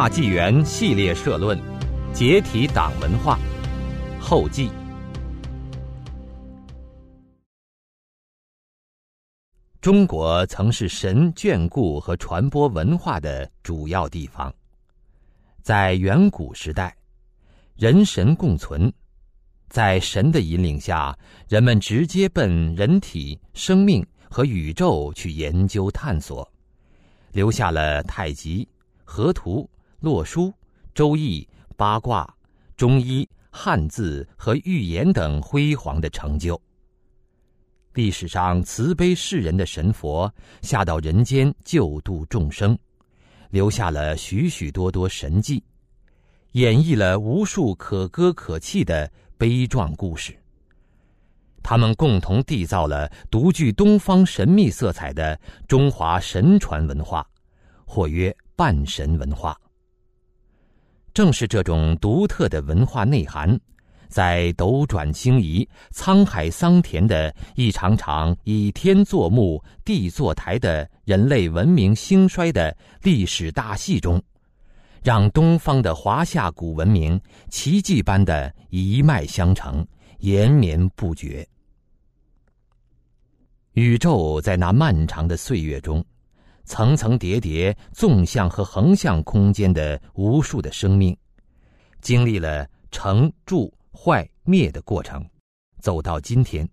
大纪元系列社论：解体党文化后记。中国曾是神眷顾和传播文化的主要地方。在远古时代，人神共存，在神的引领下，人们直接奔人体、生命和宇宙去研究探索，留下了太极、河图。洛书、周易、八卦、中医、汉字和预言等辉煌的成就。历史上慈悲世人的神佛下到人间救度众生，留下了许许多多神迹，演绎了无数可歌可泣的悲壮故事。他们共同缔造了独具东方神秘色彩的中华神传文化，或曰半神文化。正是这种独特的文化内涵，在斗转星移、沧海桑田的一场场以天作幕、地作台的人类文明兴衰的历史大戏中，让东方的华夏古文明奇迹般的一脉相承、延绵不绝。宇宙在那漫长的岁月中。层层叠叠、纵向和横向空间的无数的生命，经历了成、住、坏、灭的过程，走到今天，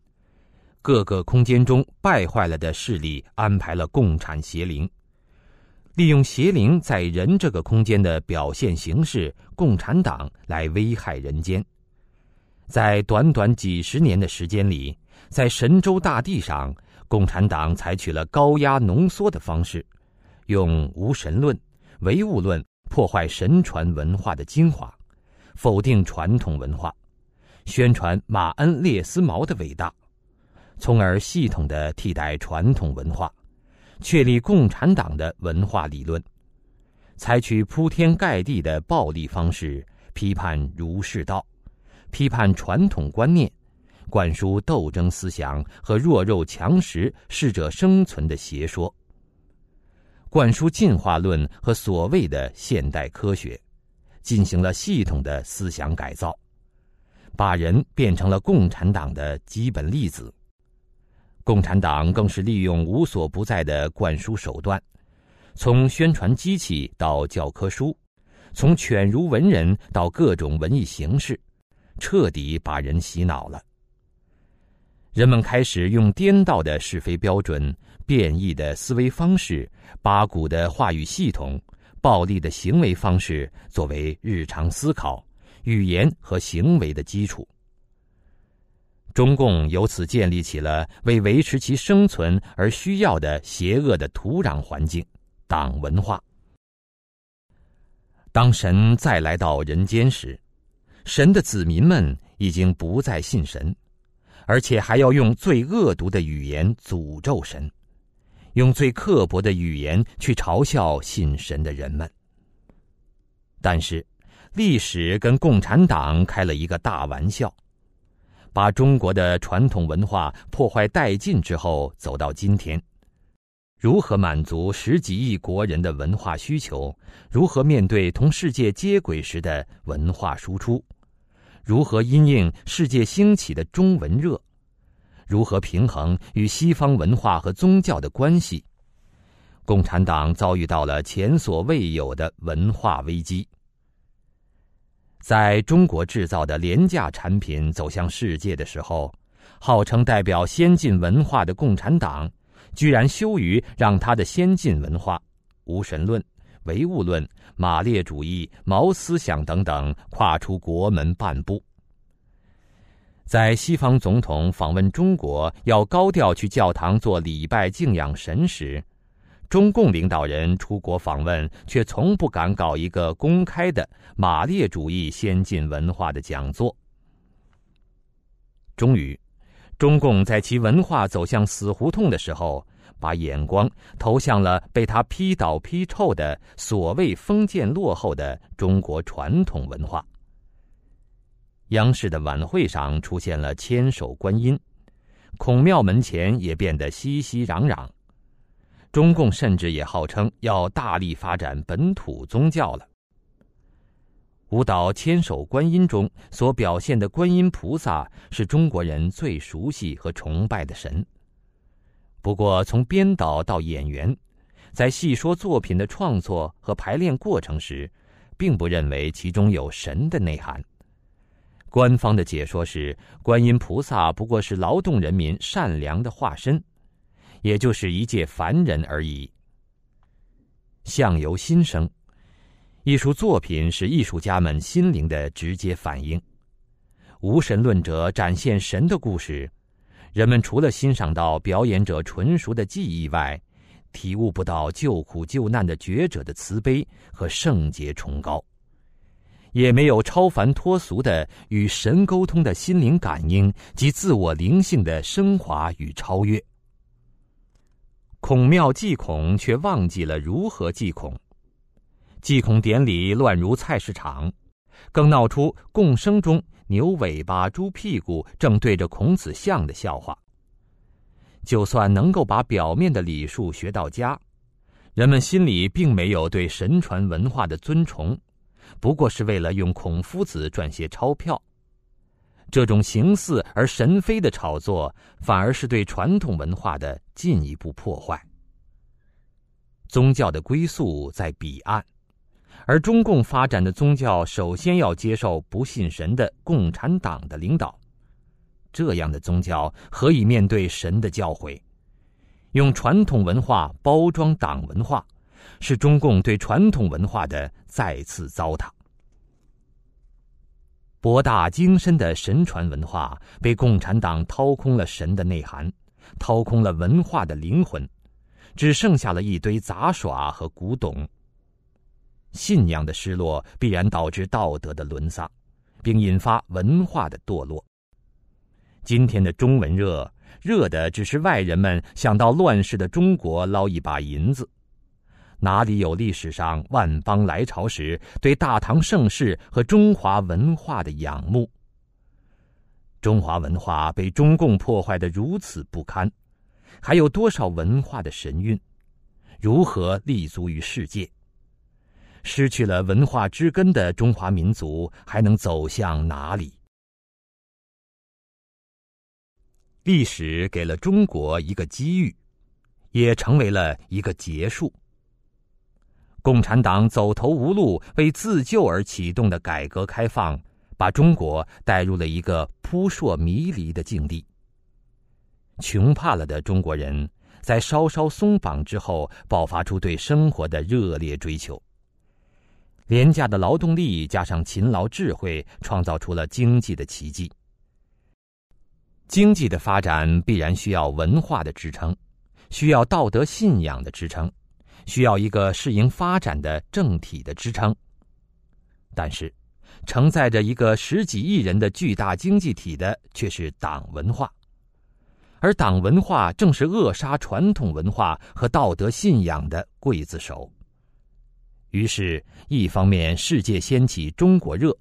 各个空间中败坏了的势力安排了共产邪灵，利用邪灵在人这个空间的表现形式——共产党来危害人间。在短短几十年的时间里，在神州大地上。共产党采取了高压浓缩的方式，用无神论、唯物论破坏神传文化的精华，否定传统文化，宣传马恩列斯毛的伟大，从而系统的替代传统文化，确立共产党的文化理论，采取铺天盖地的暴力方式批判儒释道，批判传统观念。灌输斗争思想和弱肉强食、适者生存的邪说，灌输进化论和所谓的现代科学，进行了系统的思想改造，把人变成了共产党的基本粒子。共产党更是利用无所不在的灌输手段，从宣传机器到教科书，从犬儒文人到各种文艺形式，彻底把人洗脑了。人们开始用颠倒的是非标准、变异的思维方式、八股的话语系统、暴力的行为方式作为日常思考、语言和行为的基础。中共由此建立起了为维持其生存而需要的邪恶的土壤环境——党文化。当神再来到人间时，神的子民们已经不再信神。而且还要用最恶毒的语言诅咒神，用最刻薄的语言去嘲笑信神的人们。但是，历史跟共产党开了一个大玩笑，把中国的传统文化破坏殆尽之后，走到今天，如何满足十几亿国人的文化需求？如何面对同世界接轨时的文化输出？如何因应世界兴起的中文热？如何平衡与西方文化和宗教的关系？共产党遭遇到了前所未有的文化危机。在中国制造的廉价产品走向世界的时候，号称代表先进文化的共产党，居然羞于让他的先进文化——无神论、唯物论、马列主义、毛思想等等——跨出国门半步。在西方总统访问中国要高调去教堂做礼拜敬仰神时，中共领导人出国访问却从不敢搞一个公开的马列主义先进文化的讲座。终于，中共在其文化走向死胡同的时候，把眼光投向了被他批倒批臭的所谓封建落后的中国传统文化。央视的晚会上出现了千手观音，孔庙门前也变得熙熙攘攘。中共甚至也号称要大力发展本土宗教了。舞蹈《千手观音》中所表现的观音菩萨是中国人最熟悉和崇拜的神。不过，从编导到演员，在细说作品的创作和排练过程时，并不认为其中有神的内涵。官方的解说是，观音菩萨不过是劳动人民善良的化身，也就是一介凡人而已。相由心生。艺术作品是艺术家们心灵的直接反应。无神论者展现神的故事，人们除了欣赏到表演者纯熟的技艺外，体悟不到救苦救难的觉者的慈悲和圣洁崇高，也没有超凡脱俗的与神沟通的心灵感应及自我灵性的升华与超越。孔庙祭孔，却忘记了如何祭孔。祭孔典礼乱如菜市场，更闹出共生中牛尾巴、猪屁股正对着孔子像的笑话。就算能够把表面的礼数学到家，人们心里并没有对神传文化的尊崇，不过是为了用孔夫子赚些钞票。这种形似而神非的炒作，反而是对传统文化的进一步破坏。宗教的归宿在彼岸。而中共发展的宗教，首先要接受不信神的共产党的领导。这样的宗教何以面对神的教诲？用传统文化包装党文化，是中共对传统文化的再次糟蹋。博大精深的神传文化被共产党掏空了神的内涵，掏空了文化的灵魂，只剩下了一堆杂耍和古董。信仰的失落必然导致道德的沦丧，并引发文化的堕落。今天的中文热，热的只是外人们想到乱世的中国捞一把银子，哪里有历史上万邦来朝时对大唐盛世和中华文化的仰慕？中华文化被中共破坏的如此不堪，还有多少文化的神韵？如何立足于世界？失去了文化之根的中华民族还能走向哪里？历史给了中国一个机遇，也成为了一个结束。共产党走投无路，为自救而启动的改革开放，把中国带入了一个扑朔迷离的境地。穷怕了的中国人，在稍稍松绑之后，爆发出对生活的热烈追求。廉价的劳动力加上勤劳智慧，创造出了经济的奇迹。经济的发展必然需要文化的支撑，需要道德信仰的支撑，需要一个适应发展的政体的支撑。但是，承载着一个十几亿人的巨大经济体的却是党文化，而党文化正是扼杀传统文化和道德信仰的刽子手。于是，一方面世界掀起中国热，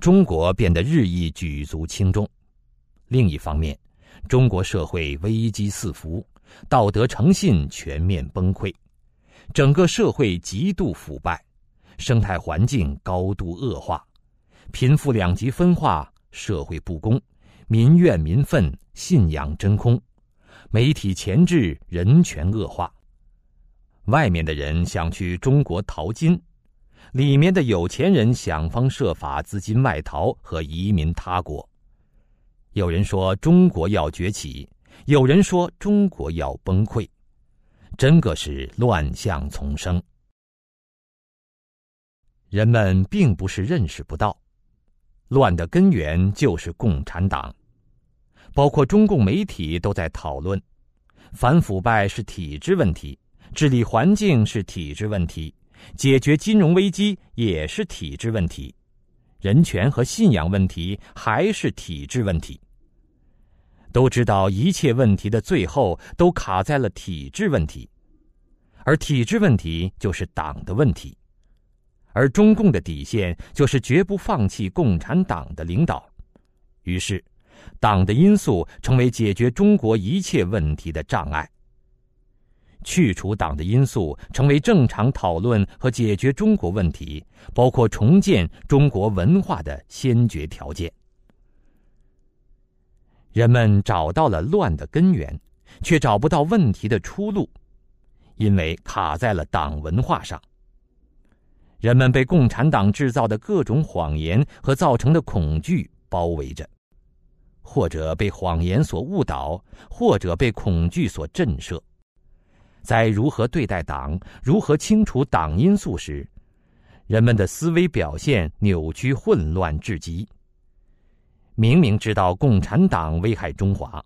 中国变得日益举足轻重；另一方面，中国社会危机四伏，道德诚信全面崩溃，整个社会极度腐败，生态环境高度恶化，贫富两极分化，社会不公，民怨民愤，信仰真空，媒体钳制，人权恶化。外面的人想去中国淘金，里面的有钱人想方设法资金外逃和移民他国。有人说中国要崛起，有人说中国要崩溃，真个是乱象丛生。人们并不是认识不到，乱的根源就是共产党，包括中共媒体都在讨论，反腐败是体制问题。治理环境是体制问题，解决金融危机也是体制问题，人权和信仰问题还是体制问题。都知道一切问题的最后都卡在了体制问题，而体制问题就是党的问题，而中共的底线就是绝不放弃共产党的领导。于是，党的因素成为解决中国一切问题的障碍。去除党的因素成为正常讨论和解决中国问题，包括重建中国文化的先决条件。人们找到了乱的根源，却找不到问题的出路，因为卡在了党文化上。人们被共产党制造的各种谎言和造成的恐惧包围着，或者被谎言所误导，或者被恐惧所震慑。在如何对待党、如何清除党因素时，人们的思维表现扭曲混乱至极。明明知道共产党危害中华，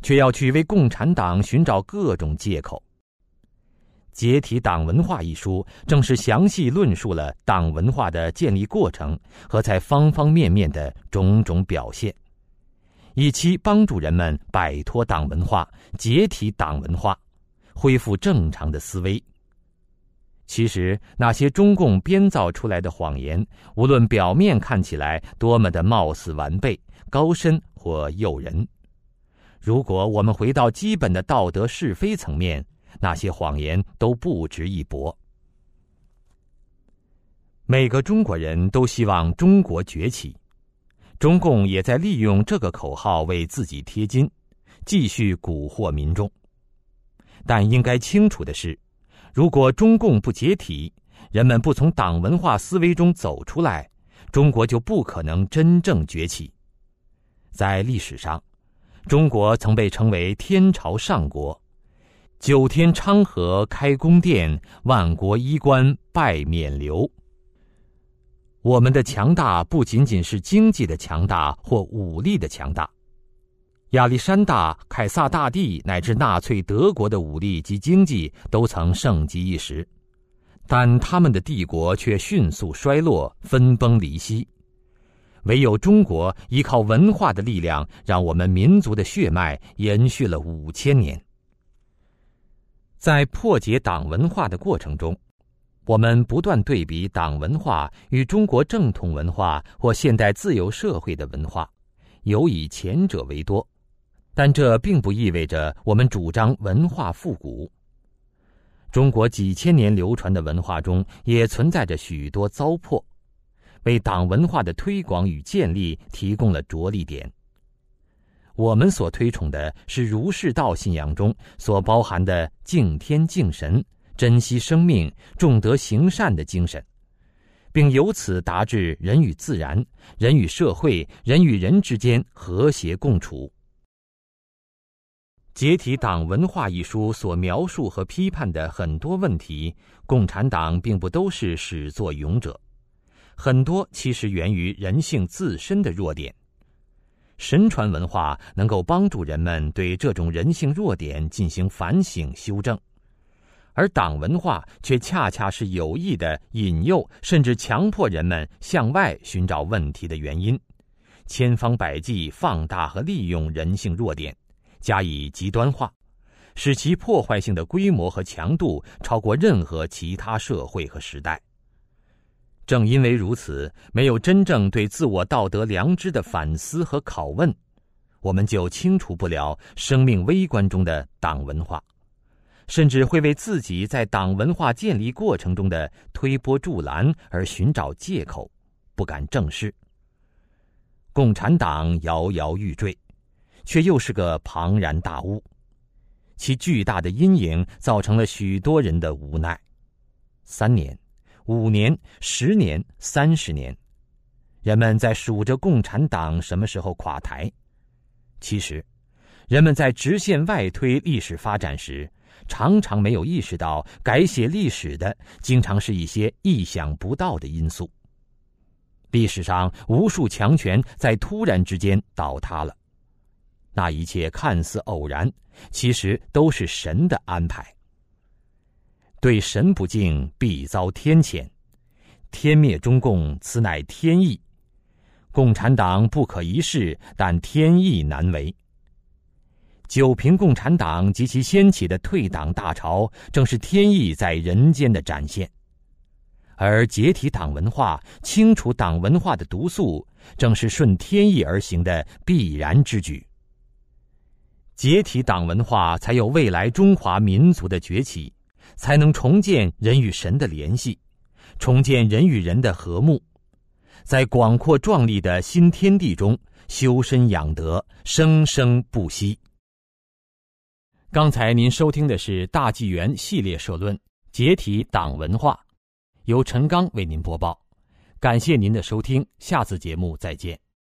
却要去为共产党寻找各种借口。《解体党文化》一书正是详细论述了党文化的建立过程和在方方面面的种种表现，以期帮助人们摆脱党文化、解体党文化。恢复正常的思维。其实，那些中共编造出来的谎言，无论表面看起来多么的貌似完备、高深或诱人，如果我们回到基本的道德是非层面，那些谎言都不值一驳。每个中国人都希望中国崛起，中共也在利用这个口号为自己贴金，继续蛊惑民众。但应该清楚的是，如果中共不解体，人们不从党文化思维中走出来，中国就不可能真正崛起。在历史上，中国曾被称为天朝上国，九天昌河开宫殿，万国衣冠拜冕旒。我们的强大不仅仅是经济的强大或武力的强大。亚历山大、凯撒大帝乃至纳粹德国的武力及经济都曾盛极一时，但他们的帝国却迅速衰落、分崩离析。唯有中国依靠文化的力量，让我们民族的血脉延续了五千年。在破解党文化的过程中，我们不断对比党文化与中国正统文化或现代自由社会的文化，尤以前者为多。但这并不意味着我们主张文化复古。中国几千年流传的文化中也存在着许多糟粕，为党文化的推广与建立提供了着力点。我们所推崇的是儒释道信仰中所包含的敬天敬神、珍惜生命、重德行善的精神，并由此达至人与自然、人与社会、人与人之间和谐共处。《解体党文化》一书所描述和批判的很多问题，共产党并不都是始作俑者，很多其实源于人性自身的弱点。神传文化能够帮助人们对这种人性弱点进行反省修正，而党文化却恰恰是有意的引诱甚至强迫人们向外寻找问题的原因，千方百计放大和利用人性弱点。加以极端化，使其破坏性的规模和强度超过任何其他社会和时代。正因为如此，没有真正对自我道德良知的反思和拷问，我们就清除不了生命微观中的党文化，甚至会为自己在党文化建立过程中的推波助澜而寻找借口，不敢正视。共产党摇摇欲坠。却又是个庞然大物，其巨大的阴影造成了许多人的无奈。三年、五年、十年、三十年，人们在数着共产党什么时候垮台。其实，人们在直线外推历史发展时，常常没有意识到，改写历史的经常是一些意想不到的因素。历史上无数强权在突然之间倒塌了。那一切看似偶然，其实都是神的安排。对神不敬，必遭天谴。天灭中共，此乃天意。共产党不可一世，但天意难违。九平共产党及其掀起的退党大潮，正是天意在人间的展现；而解体党文化、清除党文化的毒素，正是顺天意而行的必然之举。解体党文化，才有未来中华民族的崛起，才能重建人与神的联系，重建人与人的和睦，在广阔壮丽的新天地中修身养德，生生不息。刚才您收听的是大纪元系列社论《解体党文化》，由陈刚为您播报。感谢您的收听，下次节目再见。